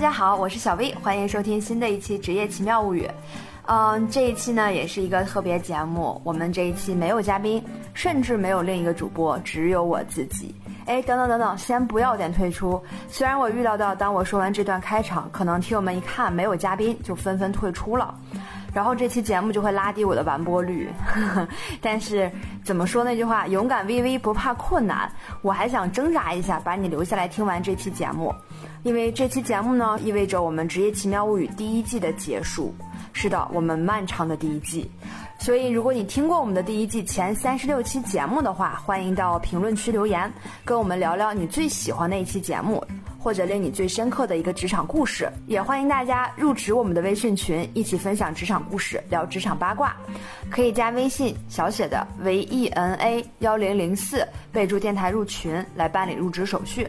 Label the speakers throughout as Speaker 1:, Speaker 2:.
Speaker 1: 大家好，我是小 V，欢迎收听新的一期《职业奇妙物语》。嗯，这一期呢也是一个特别节目，我们这一期没有嘉宾，甚至没有另一个主播，只有我自己。哎，等等等等，先不要点退出。虽然我预料到，当我说完这段开场，可能听友们一看没有嘉宾，就纷纷退出了。然后这期节目就会拉低我的完播率，但是怎么说那句话，勇敢 VV 不怕困难，我还想挣扎一下，把你留下来听完这期节目，因为这期节目呢，意味着我们职业奇妙物语第一季的结束，是的，我们漫长的第一季。所以，如果你听过我们的第一季前三十六期节目的话，欢迎到评论区留言，跟我们聊聊你最喜欢的一期节目，或者令你最深刻的一个职场故事。也欢迎大家入职我们的微信群，一起分享职场故事，聊职场八卦。可以加微信小写的 V E N A 幺零零四，备注电台入群来办理入职手续。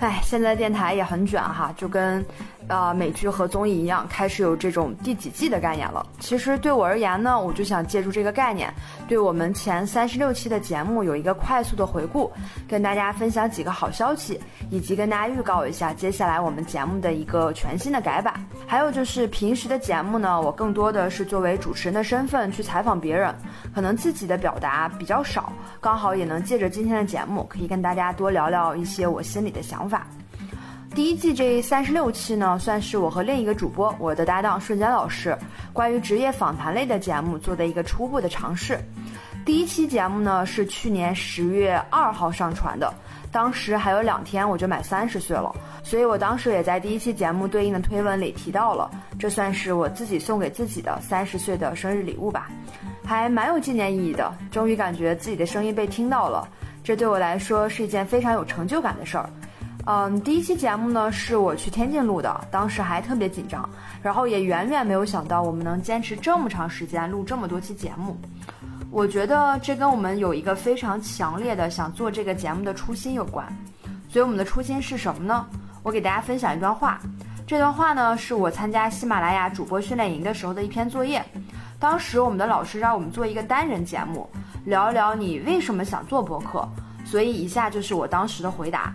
Speaker 1: 哎，现在电台也很卷哈，就跟。呃，美剧和综艺一样，开始有这种第几季的概念了。其实对我而言呢，我就想借助这个概念，对我们前三十六期的节目有一个快速的回顾，跟大家分享几个好消息，以及跟大家预告一下接下来我们节目的一个全新的改版。还有就是平时的节目呢，我更多的是作为主持人的身份去采访别人，可能自己的表达比较少，刚好也能借着今天的节目，可以跟大家多聊聊一些我心里的想法。第一季这三十六期呢，算是我和另一个主播，我的搭档瞬间老师，关于职业访谈类的节目做的一个初步的尝试。第一期节目呢是去年十月二号上传的，当时还有两天我就满三十岁了，所以我当时也在第一期节目对应的推文里提到了，这算是我自己送给自己的三十岁的生日礼物吧，还蛮有纪念意义的。终于感觉自己的声音被听到了，这对我来说是一件非常有成就感的事儿。嗯，第一期节目呢是我去天津录的，当时还特别紧张，然后也远远没有想到我们能坚持这么长时间录这么多期节目。我觉得这跟我们有一个非常强烈的想做这个节目的初心有关。所以我们的初心是什么呢？我给大家分享一段话，这段话呢是我参加喜马拉雅主播训练营的时候的一篇作业。当时我们的老师让我们做一个单人节目，聊一聊你为什么想做播客。所以以下就是我当时的回答。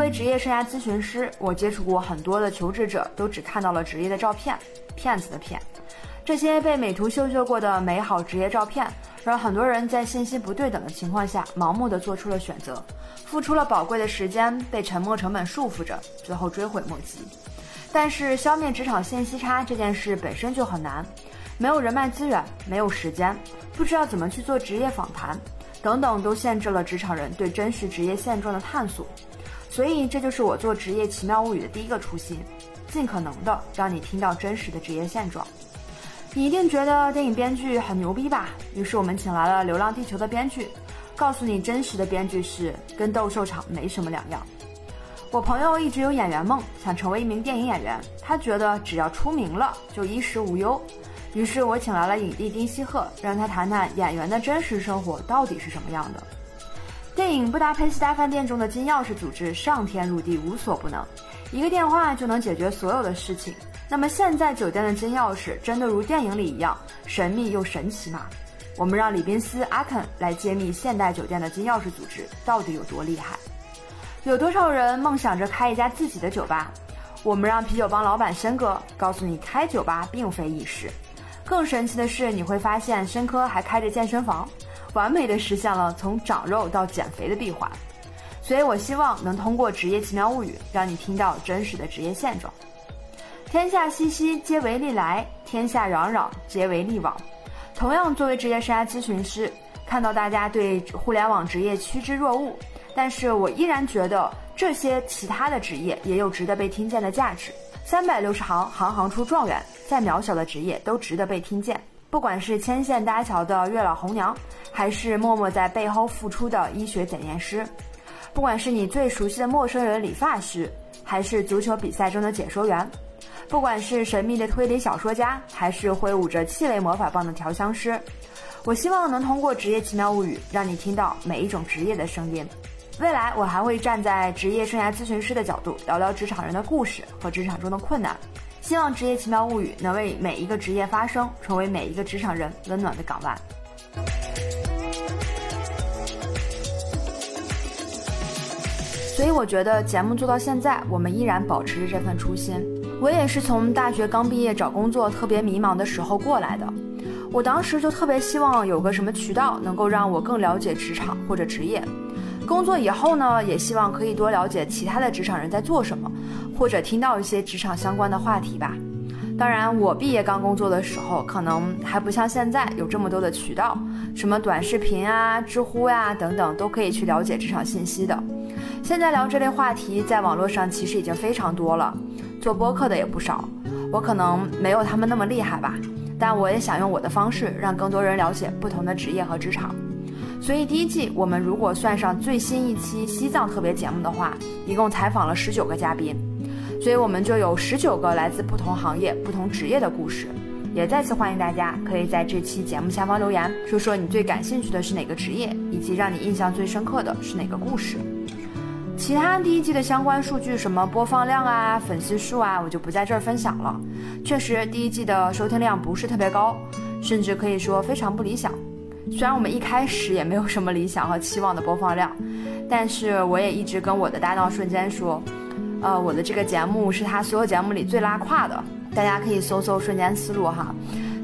Speaker 1: 作为职业生涯咨询师，我接触过很多的求职者，都只看到了职业的照片，骗子的骗。这些被美图秀秀过的美好职业照片，让很多人在信息不对等的情况下，盲目的做出了选择，付出了宝贵的时间，被沉没成本束缚着，最后追悔莫及。但是，消灭职场信息差这件事本身就很难，没有人脉资源，没有时间，不知道怎么去做职业访谈，等等，都限制了职场人对真实职业现状的探索。所以，这就是我做职业奇妙物语的第一个初心，尽可能的让你听到真实的职业现状。你一定觉得电影编剧很牛逼吧？于是我们请来了《流浪地球》的编剧，告诉你真实的编剧是跟斗兽场没什么两样。我朋友一直有演员梦，想成为一名电影演员，他觉得只要出名了就衣食无忧。于是我请来了影帝丁西鹤，让他谈谈演员的真实生活到底是什么样的。电影《布达佩斯大饭店》中的金钥匙组织上天入地无所不能，一个电话就能解决所有的事情。那么现在酒店的金钥匙真的如电影里一样神秘又神奇吗？我们让李宾斯阿肯来揭秘现代酒店的金钥匙组织到底有多厉害。有多少人梦想着开一家自己的酒吧？我们让啤酒帮老板申哥告诉你，开酒吧并非易事。更神奇的是，你会发现申哥还开着健身房。完美的实现了从长肉到减肥的闭环，所以我希望能通过职业奇妙物语，让你听到真实的职业现状。天下熙熙，皆为利来；天下攘攘，皆为利往。同样，作为职业生涯咨询师，看到大家对互联网职业趋之若鹜，但是我依然觉得这些其他的职业也有值得被听见的价值。三百六十行，行行出状元，再渺小的职业都值得被听见。不管是牵线搭桥的月老红娘，还是默默在背后付出的医学检验师；不管是你最熟悉的陌生人理发师，还是足球比赛中的解说员；不管是神秘的推理小说家，还是挥舞着气味魔法棒的调香师，我希望能通过职业奇妙物语，让你听到每一种职业的声音。未来我还会站在职业生涯咨询师的角度，聊聊职场人的故事和职场中的困难。希望职业奇妙物语能为每一个职业发声成为每一个职场人温暖的港湾。所以我觉得节目做到现在我们依然保持着这份初心。我也是从大学刚毕业找工作特别迷茫的时候过来的。我当时就特别希望有个什么渠道能够让我更了解职场或者职业。工作以后呢，也希望可以多了解其他的职场人在做什么，或者听到一些职场相关的话题吧。当然，我毕业刚工作的时候，可能还不像现在有这么多的渠道，什么短视频啊、知乎呀等等，都可以去了解职场信息的。现在聊这类话题，在网络上其实已经非常多了，做播客的也不少。我可能没有他们那么厉害吧，但我也想用我的方式，让更多人了解不同的职业和职场。所以第一季我们如果算上最新一期西藏特别节目的话，一共采访了十九个嘉宾。所以我们就有十九个来自不同行业、不同职业的故事，也再次欢迎大家可以在这期节目下方留言，说说你最感兴趣的是哪个职业，以及让你印象最深刻的是哪个故事。其他第一季的相关数据，什么播放量啊、粉丝数啊，我就不在这儿分享了。确实，第一季的收听量不是特别高，甚至可以说非常不理想。虽然我们一开始也没有什么理想和期望的播放量，但是我也一直跟我的搭档瞬间说。呃，我的这个节目是他所有节目里最拉胯的，大家可以搜搜“瞬间思路”哈，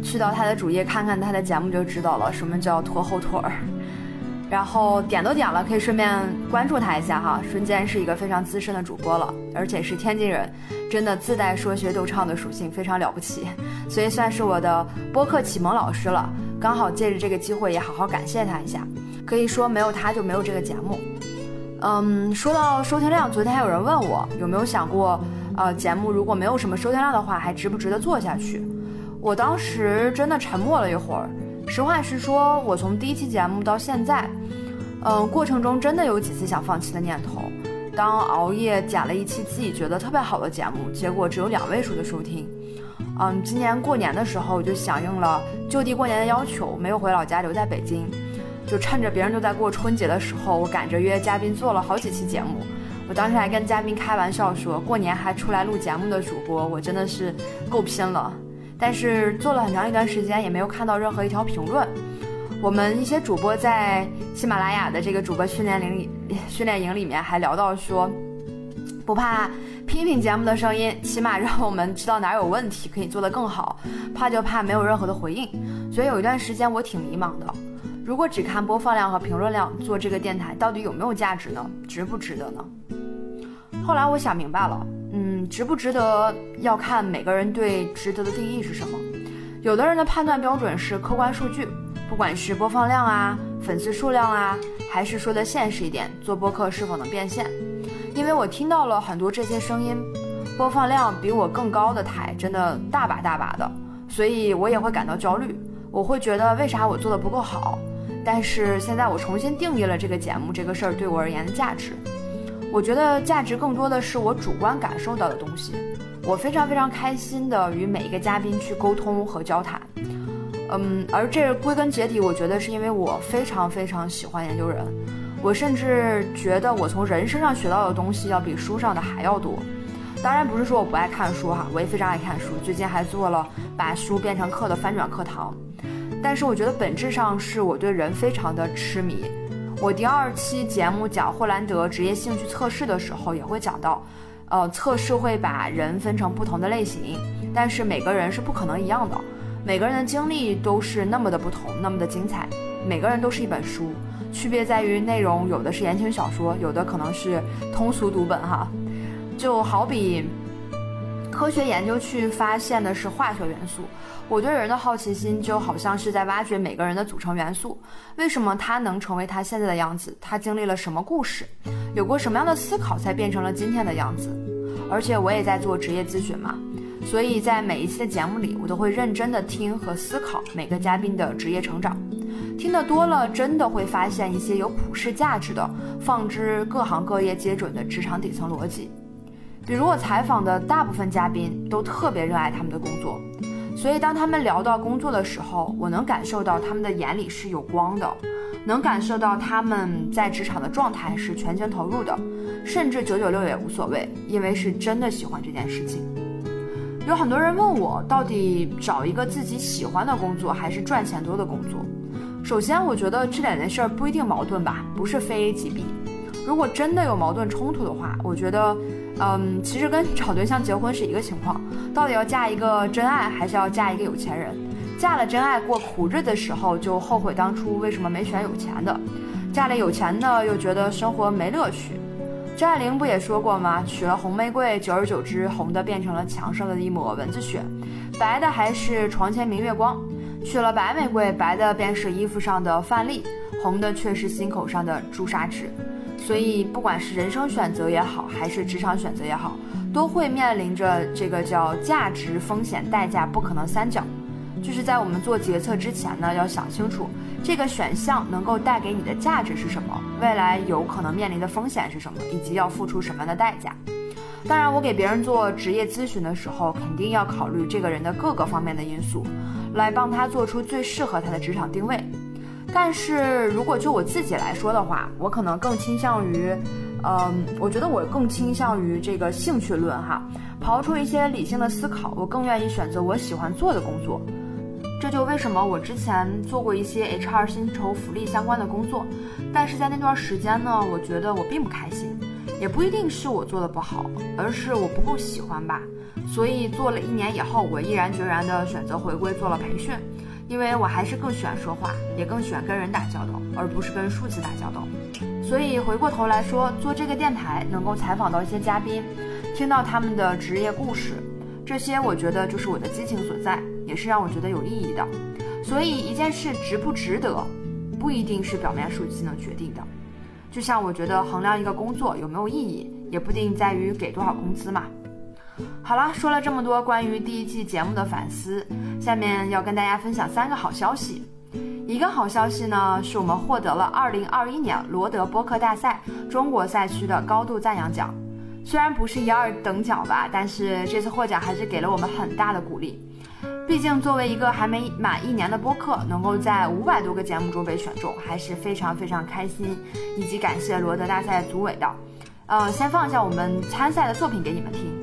Speaker 1: 去到他的主页看看他的节目就知道了，什么叫拖后腿儿。然后点都点了，可以顺便关注他一下哈。瞬间是一个非常资深的主播了，而且是天津人，真的自带说学逗唱的属性，非常了不起，所以算是我的播客启蒙老师了。刚好借着这个机会也好好感谢他一下，可以说没有他就没有这个节目。嗯，说到收听量，昨天还有人问我有没有想过，呃，节目如果没有什么收听量的话，还值不值得做下去？我当时真的沉默了一会儿。实话实说，我从第一期节目到现在，嗯，过程中真的有几次想放弃的念头。当熬夜剪了一期自己觉得特别好的节目，结果只有两位数的收听。嗯，今年过年的时候，我就响应了就地过年的要求，没有回老家，留在北京。就趁着别人都在过春节的时候，我赶着约嘉宾做了好几期节目。我当时还跟嘉宾开玩笑说，过年还出来录节目的主播，我真的是够拼了。但是做了很长一段时间，也没有看到任何一条评论。我们一些主播在喜马拉雅的这个主播训练营里，训练营里面还聊到说，不怕批评节目的声音，起码让我们知道哪儿有问题，可以做得更好。怕就怕没有任何的回应。所以有一段时间我挺迷茫的。如果只看播放量和评论量做这个电台，到底有没有价值呢？值不值得呢？后来我想明白了，嗯，值不值得要看每个人对值得的定义是什么。有的人的判断标准是客观数据，不管是播放量啊、粉丝数量啊，还是说的现实一点，做播客是否能变现。因为我听到了很多这些声音，播放量比我更高的台真的大把大把的，所以我也会感到焦虑。我会觉得为啥我做的不够好？但是现在我重新定义了这个节目这个事儿对我而言的价值，我觉得价值更多的是我主观感受到的东西。我非常非常开心的与每一个嘉宾去沟通和交谈，嗯，而这归根结底，我觉得是因为我非常非常喜欢研究人，我甚至觉得我从人身上学到的东西要比书上的还要多。当然不是说我不爱看书哈，我也非常爱看书，最近还做了把书变成课的翻转课堂。但是我觉得本质上是我对人非常的痴迷。我第二期节目讲霍兰德职业兴趣测试的时候也会讲到，呃，测试会把人分成不同的类型，但是每个人是不可能一样的，每个人的经历都是那么的不同，那么的精彩。每个人都是一本书，区别在于内容，有的是言情小说，有的可能是通俗读本哈。就好比科学研究去发现的是化学元素。我对人的好奇心就好像是在挖掘每个人的组成元素，为什么他能成为他现在的样子？他经历了什么故事？有过什么样的思考才变成了今天的样子？而且我也在做职业咨询嘛，所以在每一期的节目里，我都会认真的听和思考每个嘉宾的职业成长。听得多了，真的会发现一些有普世价值的、放之各行各业皆准的职场底层逻辑。比如我采访的大部分嘉宾都特别热爱他们的工作。所以，当他们聊到工作的时候，我能感受到他们的眼里是有光的，能感受到他们在职场的状态是全情投入的，甚至九九六也无所谓，因为是真的喜欢这件事情。有很多人问我，到底找一个自己喜欢的工作，还是赚钱多的工作？首先，我觉得这两件事儿不一定矛盾吧，不是非 A 即 B，如果真的有矛盾冲突的话，我觉得，嗯，其实跟找对象结婚是一个情况，到底要嫁一个真爱，还是要嫁一个有钱人？嫁了真爱过苦日子的时候，就后悔当初为什么没选有钱的；嫁了有钱的，又觉得生活没乐趣。张爱玲不也说过吗？娶了红玫瑰，久而久之，红的变成了墙上的一抹蚊子血，白的还是床前明月光。娶了白玫瑰，白的便是衣服上的范例，红的却是心口上的朱砂痣。所以，不管是人生选择也好，还是职场选择也好，都会面临着这个叫价值、风险、代价不可能三角。就是在我们做决策之前呢，要想清楚这个选项能够带给你的价值是什么，未来有可能面临的风险是什么，以及要付出什么样的代价。当然，我给别人做职业咨询的时候，肯定要考虑这个人的各个方面的因素，来帮他做出最适合他的职场定位。但是如果就我自己来说的话，我可能更倾向于，嗯，我觉得我更倾向于这个兴趣论哈，刨出一些理性的思考，我更愿意选择我喜欢做的工作。这就为什么我之前做过一些 HR 薪酬福利相关的工作，但是在那段时间呢，我觉得我并不开心，也不一定是我做的不好，而是我不够喜欢吧。所以做了一年以后，我毅然决然的选择回归做了培训，因为我还是更喜欢说话，也更喜欢跟人打交道，而不是跟数字打交道。所以回过头来说，做这个电台能够采访到一些嘉宾，听到他们的职业故事。这些我觉得就是我的激情所在，也是让我觉得有意义的。所以一件事值不值得，不一定是表面数据能决定的。就像我觉得衡量一个工作有没有意义，也不定在于给多少工资嘛。好了，说了这么多关于第一季节目的反思，下面要跟大家分享三个好消息。一个好消息呢，是我们获得了2021年罗德播客大赛中国赛区的高度赞扬奖。虽然不是一二等奖吧，但是这次获奖还是给了我们很大的鼓励。毕竟作为一个还没满一年的播客，能够在五百多个节目中被选中，还是非常非常开心，以及感谢罗德大赛组委的。呃，先放一下我们参赛的作品给你们听。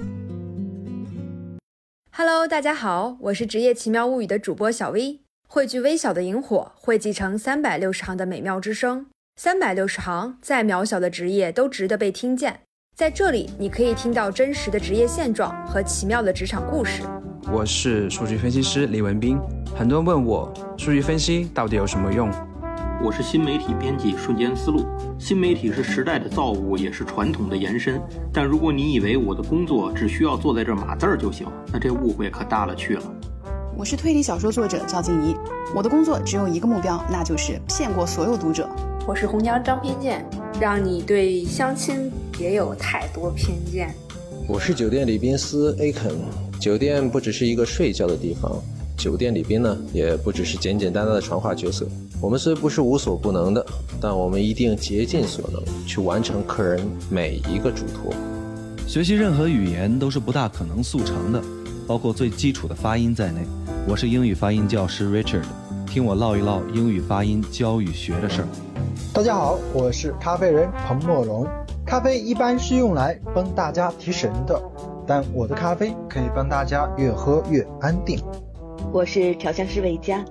Speaker 1: Hello，大家好，我是《职业奇妙物语》的主播小薇，汇聚微小的萤火，汇集成三百六十行的美妙之声。三百六十行，再渺小的职业都值得被听见。在这里，你可以听到真实的职业现状和奇妙的职场故事。
Speaker 2: 我是数据分析师李文斌。很多人问我，数据分析到底有什么用？
Speaker 3: 我是新媒体编辑瞬间思路。新媒体是时代的造物，也是传统的延伸。但如果你以为我的工作只需要坐在这码字儿就行，那这误会可大了去了。
Speaker 4: 我是推理小说作者赵静怡，我的工作只有一个目标，那就是骗过所有读者。
Speaker 5: 我是红娘张偏见，让你对相亲别有太多偏见。
Speaker 6: 我是酒店礼宾司 A 肯，酒店不只是一个睡觉的地方，酒店礼宾呢也不只是简简单单的传话角色。我们虽不是无所不能的，但我们一定竭尽所能去完成客人每一个嘱托。
Speaker 7: 学习任何语言都是不大可能速成的，包括最基础的发音在内。我是英语发音教师 Richard，听我唠一唠英语发音教与学的事儿。
Speaker 8: 大家好，我是咖啡人彭莫龙。咖啡一般是用来帮大家提神的，但我的咖啡可以帮大家越喝越安定。
Speaker 9: 我是调香师魏佳，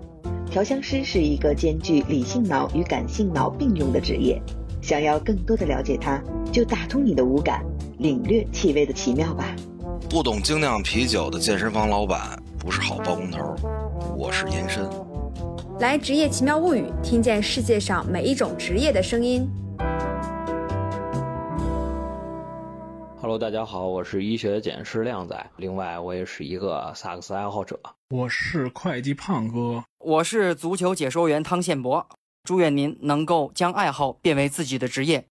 Speaker 9: 调香师是一个兼具理性脑与感性脑并用的职业。想要更多的了解它，就打通你的五感，领略气味的奇妙吧。
Speaker 10: 不懂精酿啤酒的健身房老板不是好包工头。我是延伸。
Speaker 1: 来职业奇妙物语，听见世界上每一种职业的声音。
Speaker 11: Hello，大家好，我是医学检师靓仔，另外我也是一个萨克斯爱好者。
Speaker 12: 我是会计胖哥，
Speaker 13: 我是足球解说员汤宪博。祝愿您能够将爱好变为自己的职业。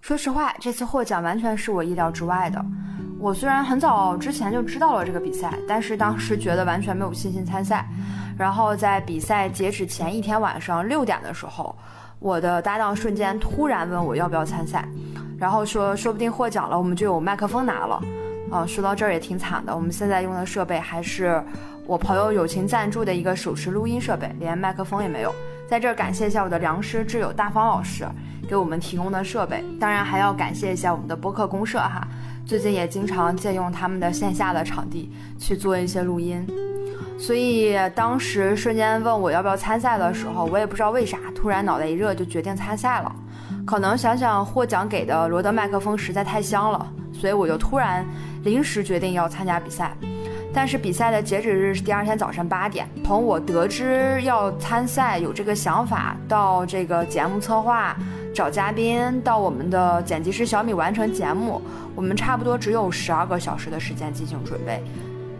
Speaker 13: 说实话，这次获奖完全是我意料之外的。我虽然很早之前就知道了这个比赛，但是当时觉得完全没有信心参赛。然后在比赛截止前一天晚上六点的时候，我的搭档瞬间突然问我要不要参赛，然后说说不定获奖了，我们就有麦克风拿了。啊，说到这儿也挺惨的，我们现在用的设备还是我朋友友情赞助的一个手持录音设备，连麦克风也没有。在这儿感谢一下我的良师挚友大方老师给我们提供的设备，当然还要感谢一下我们的播客公社哈。最近也经常借用他们的线下的场地去做一些录音，
Speaker 1: 所以当时瞬间问我要不要参赛的时候，我也不知道为啥，突然脑袋一热就决定参赛了。可能想想获奖给的罗德麦克风实在太香了，所以我就突然临时决定要参加比赛。但是比赛的截止日是第二天早上八点。从我得知要参赛有这个想法，到这个节目策划、找嘉宾，到我们的剪辑师小米完成节目，我们差不多只有十二个小时的时间进行准备。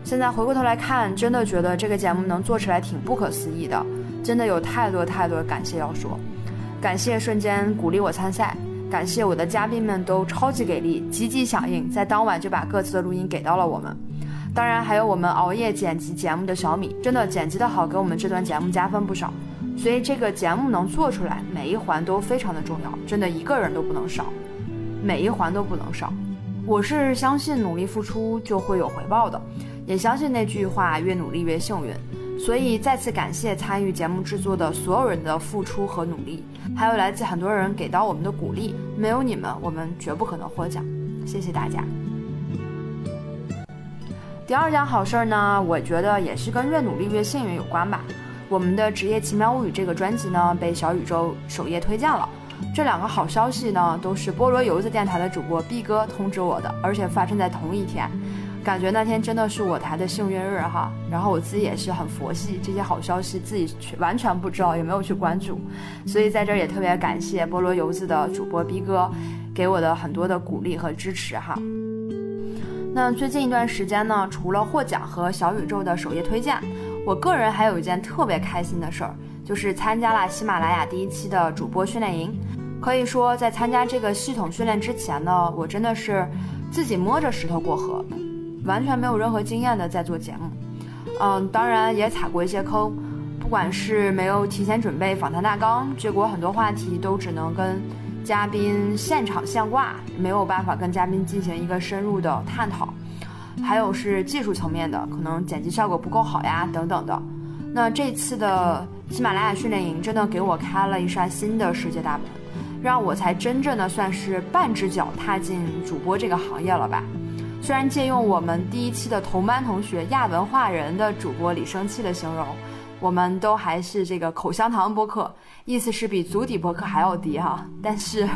Speaker 1: 现在回过头来看，真的觉得这个节目能做起来挺不可思议的，真的有太多太多感谢要说。感谢瞬间鼓励我参赛，感谢我的嘉宾们都超级给力，积极响应，在当晚就把各自的录音给到了我们。当然，还有我们熬夜剪辑节目的小米，真的剪辑的好，给我们这段节目加分不少。所以这个节目能做出来，每一环都非常的重要，真的一个人都不能少，每一环都不能少。我是相信努力付出就会有回报的，也相信那句话越努力越幸运。所以再次感谢参与节目制作的所有人的付出和努力，还有来自很多人给到我们的鼓励，没有你们，我们绝不可能获奖。谢谢大家。第二件好事儿呢，我觉得也是跟越努力越幸运有关吧。我们的《职业奇妙物语》这个专辑呢，被小宇宙首页推荐了。这两个好消息呢，都是菠萝油子电台的主播 B 哥通知我的，而且发生在同一天。感觉那天真的是我台的幸运日哈。然后我自己也是很佛系，这些好消息自己完全不知道，也没有去关注。所以在这儿也特别感谢菠萝油子的主播 B 哥给我的很多的鼓励和支持哈。那最近一段时间呢，除了获奖和小宇宙的首页推荐，我个人还有一件特别开心的事儿，就是参加了喜马拉雅第一期的主播训练营。可以说，在参加这个系统训练之前呢，我真的是自己摸着石头过河，完全没有任何经验的在做节目。嗯，当然也踩过一些坑，不管是没有提前准备访谈大纲，结果很多话题都只能跟。嘉宾现场现挂，没有办法跟嘉宾进行一个深入的探讨，还有是技术层面的，可能剪辑效果不够好呀，等等的。那这次的喜马拉雅训练营真的给我开了一扇新的世界大门，让我才真正的算是半只脚踏进主播这个行业了吧。虽然借用我们第一期的同班同学亚文化人的主播李生气的形容。我们都还是这个口香糖播客，意思是比足底播客还要低哈。但是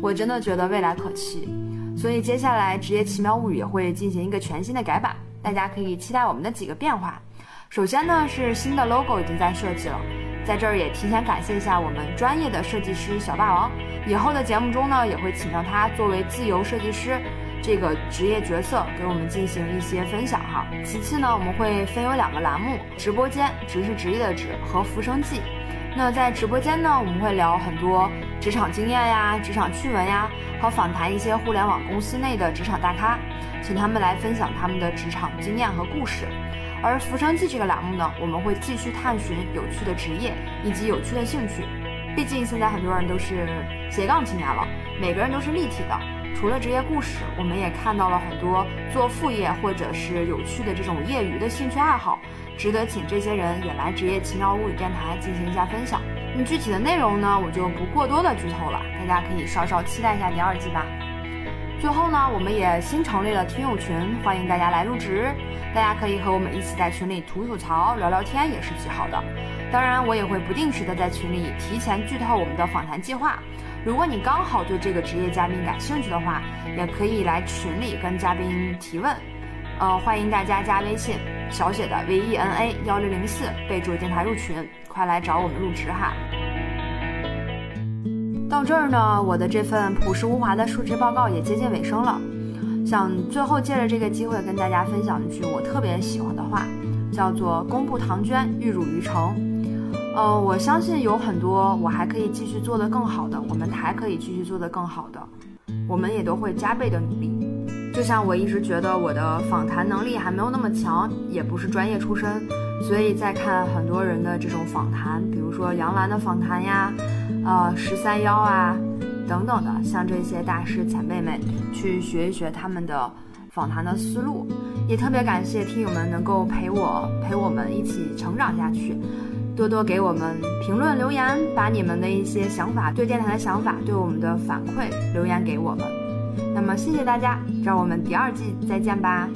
Speaker 1: 我真的觉得未来可期，所以接下来职业奇妙物语也会进行一个全新的改版，大家可以期待我们的几个变化。首先呢是新的 logo 已经在设计了，在这儿也提前感谢一下我们专业的设计师小霸王，以后的节目中呢也会请到他作为自由设计师。这个职业角色给我们进行一些分享哈。其次呢，我们会分有两个栏目：直播间，职是职业的职和浮生记。那在直播间呢，我们会聊很多职场经验呀、职场趣闻呀，和访谈一些互联网公司内的职场大咖，请他们来分享他们的职场经验和故事。而浮生记这个栏目呢，我们会继续探寻有趣的职业以及有趣的兴趣。毕竟现在很多人都是斜杠青年了，每个人都是立体的。除了职业故事，我们也看到了很多做副业或者是有趣的这种业余的兴趣爱好，值得请这些人也来职业奇妙物语电台进行一下分享。那具体的内容呢，我就不过多的剧透了，大家可以稍稍期待一下第二季吧。最后呢，我们也新成立了听友群，欢迎大家来入职，大家可以和我们一起在群里吐吐槽、聊聊天，也是极好的。当然，我也会不定时的在群里提前剧透我们的访谈计划。如果你刚好对这个职业嘉宾感兴趣的话，也可以来群里跟嘉宾提问。呃，欢迎大家加微信小写的 V E N A 幺六零四，备注电台入群，快来找我们入职哈。到这儿呢，我的这份朴实无华的述职报告也接近尾声了。想最后借着这个机会跟大家分享一句我特别喜欢的话，叫做“公布唐娟，玉汝于成”。呃，我相信有很多我还可以继续做得更好的，我们还可以继续做得更好的，我们也都会加倍的努力。就像我一直觉得我的访谈能力还没有那么强，也不是专业出身，所以在看很多人的这种访谈，比如说杨澜的访谈呀，呃，十三幺啊等等的，向这些大师前辈们去学一学他们的访谈的思路，也特别感谢听友们能够陪我陪我们一起成长下去。多多给我们评论留言，把你们的一些想法、对电台的想法、对我们的反馈留言给我们。那么，谢谢大家，让我们第二季再见吧。